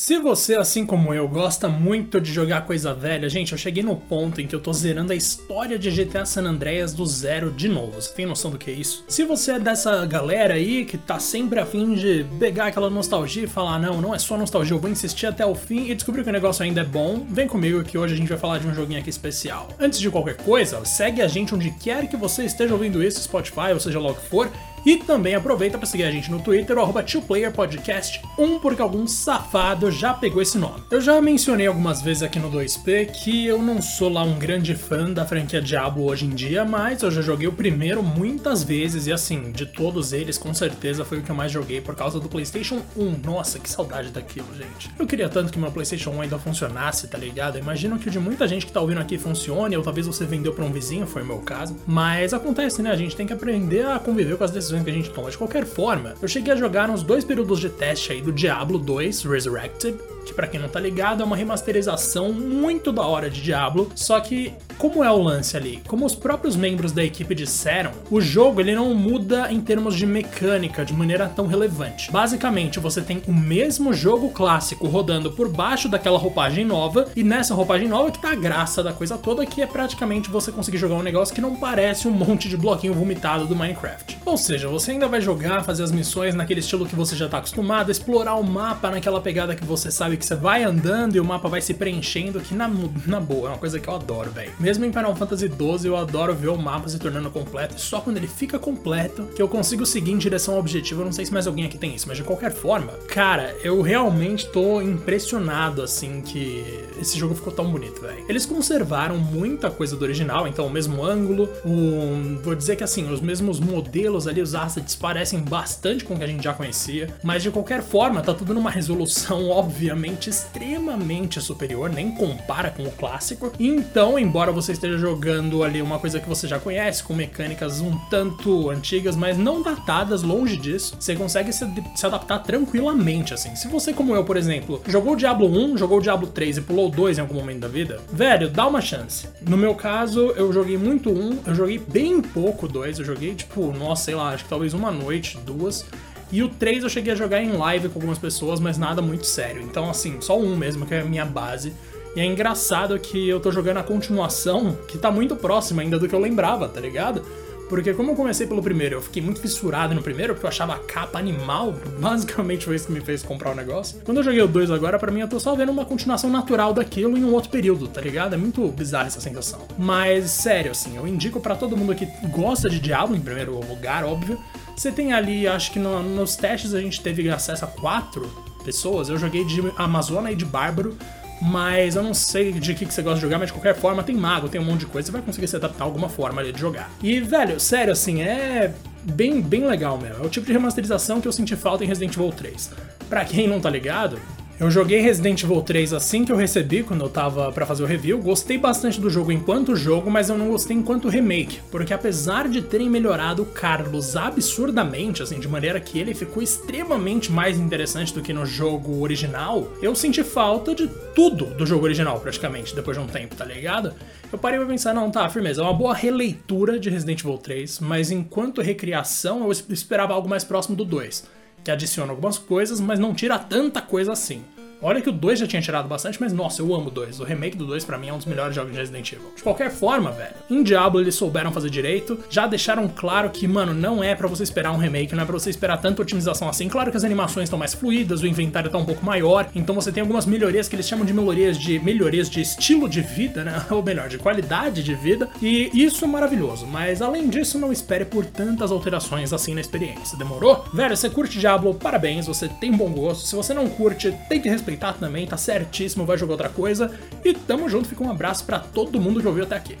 Se você, assim como eu, gosta muito de jogar coisa velha, gente, eu cheguei no ponto em que eu tô zerando a história de GTA San Andreas do zero de novo. Você tem noção do que é isso? Se você é dessa galera aí que tá sempre afim de pegar aquela nostalgia e falar, não, não é só nostalgia, eu vou insistir até o fim e descobrir que o negócio ainda é bom, vem comigo que hoje a gente vai falar de um joguinho aqui especial. Antes de qualquer coisa, segue a gente onde quer que você esteja ouvindo isso, Spotify, ou seja lá o que for, e também aproveita para seguir a gente no Twitter, arroba 2playerpodcast1, porque algum safado já pegou esse nome. Eu já mencionei algumas vezes aqui no 2P que eu não sou lá um grande fã da franquia Diablo hoje em dia, mas eu já joguei o primeiro muitas vezes e assim, de todos eles, com certeza foi o que eu mais joguei por causa do PlayStation 1. Nossa, que saudade daquilo, gente. Eu queria tanto que meu PlayStation 1 ainda funcionasse, tá ligado? Imagino que o de muita gente que tá ouvindo aqui funcione, ou talvez você vendeu para um vizinho, foi o meu caso. Mas acontece, né? A gente tem que aprender a conviver com as decisões decisões que a gente toma. De qualquer forma, eu cheguei a jogar uns dois períodos de teste aí do Diablo 2 Resurrected, que para quem não tá ligado é uma remasterização muito da hora de Diablo, só que como é o lance ali? Como os próprios membros da equipe disseram, o jogo ele não muda em termos de mecânica de maneira tão relevante. Basicamente, você tem o mesmo jogo clássico rodando por baixo daquela roupagem nova, e nessa roupagem nova que tá a graça da coisa toda, que é praticamente você conseguir jogar um negócio que não parece um monte de bloquinho vomitado do Minecraft. Ou seja, você ainda vai jogar, fazer as missões naquele estilo que você já tá acostumado, explorar o mapa naquela pegada que você sabe que você vai andando e o mapa vai se preenchendo, que na, na boa, é uma coisa que eu adoro, velho. Mesmo em Final Fantasy XII, eu adoro ver o mapa se tornando completo, e só quando ele fica completo que eu consigo seguir em direção ao objetivo. Eu não sei se mais alguém aqui tem isso, mas de qualquer forma, cara, eu realmente tô impressionado, assim, que esse jogo ficou tão bonito, velho. Eles conservaram muita coisa do original, então o mesmo ângulo, vou dizer que assim, os mesmos modelos ali, os assets parecem bastante com o que a gente já conhecia, mas de qualquer forma, tá tudo numa resolução obviamente extremamente superior, nem compara com o clássico. Então, embora você esteja jogando ali uma coisa que você já conhece, com mecânicas um tanto antigas, mas não datadas, longe disso, você consegue se, se adaptar tranquilamente, assim. Se você, como eu, por exemplo, jogou Diablo 1, jogou Diablo 3 e pulou 2 em algum momento da vida, velho, dá uma chance. No meu caso, eu joguei muito 1, eu joguei bem pouco 2, eu joguei, tipo, nossa, sei lá, acho que talvez uma noite, duas. E o 3 eu cheguei a jogar em live com algumas pessoas, mas nada muito sério. Então, assim, só um mesmo, que é a minha base. E é engraçado que eu tô jogando a continuação, que tá muito próxima ainda do que eu lembrava, tá ligado? Porque como eu comecei pelo primeiro, eu fiquei muito fissurado no primeiro, porque eu achava a capa animal, basicamente foi isso que me fez comprar o negócio. Quando eu joguei o 2 agora, para mim eu tô só vendo uma continuação natural daquilo em um outro período, tá ligado? É muito bizarra essa sensação. Mas, sério, assim, eu indico para todo mundo que gosta de Diablo, em primeiro lugar, óbvio. Você tem ali, acho que no, nos testes a gente teve acesso a quatro pessoas. Eu joguei de Amazona e de Bárbaro. Mas eu não sei de que, que você gosta de jogar, mas de qualquer forma tem mago, tem um monte de coisa, você vai conseguir se adaptar a alguma forma ali de jogar. E, velho, sério, assim, é bem, bem legal mesmo. É o tipo de remasterização que eu senti falta em Resident Evil 3. Pra quem não tá ligado, eu joguei Resident Evil 3 assim que eu recebi, quando eu tava para fazer o review. Gostei bastante do jogo enquanto jogo, mas eu não gostei enquanto remake, porque apesar de terem melhorado o Carlos absurdamente, assim, de maneira que ele ficou extremamente mais interessante do que no jogo original, eu senti falta de tudo do jogo original, praticamente, depois de um tempo, tá ligado? Eu parei pra pensar, não, tá, firmeza, é uma boa releitura de Resident Evil 3, mas enquanto recriação eu esperava algo mais próximo do 2 que adiciona algumas coisas, mas não tira tanta coisa assim. Olha que o 2 já tinha tirado bastante, mas nossa, eu amo o 2. O remake do 2 para mim é um dos melhores jogos de Resident Evil. De qualquer forma, velho, em Diablo eles souberam fazer direito, já deixaram claro que, mano, não é para você esperar um remake, não é pra você esperar tanta otimização assim. Claro que as animações estão mais fluídas, o inventário tá um pouco maior, então você tem algumas melhorias que eles chamam de melhorias de melhorias de estilo de vida, né? Ou melhor, de qualidade de vida, e isso é maravilhoso. Mas além disso, não espere por tantas alterações assim na experiência. Demorou? Velho, você curte Diablo, parabéns, você tem bom gosto. Se você não curte, tem que respeitar respeitar também, tá certíssimo, vai jogar outra coisa. E tamo junto, fica um abraço para todo mundo que ouviu até aqui.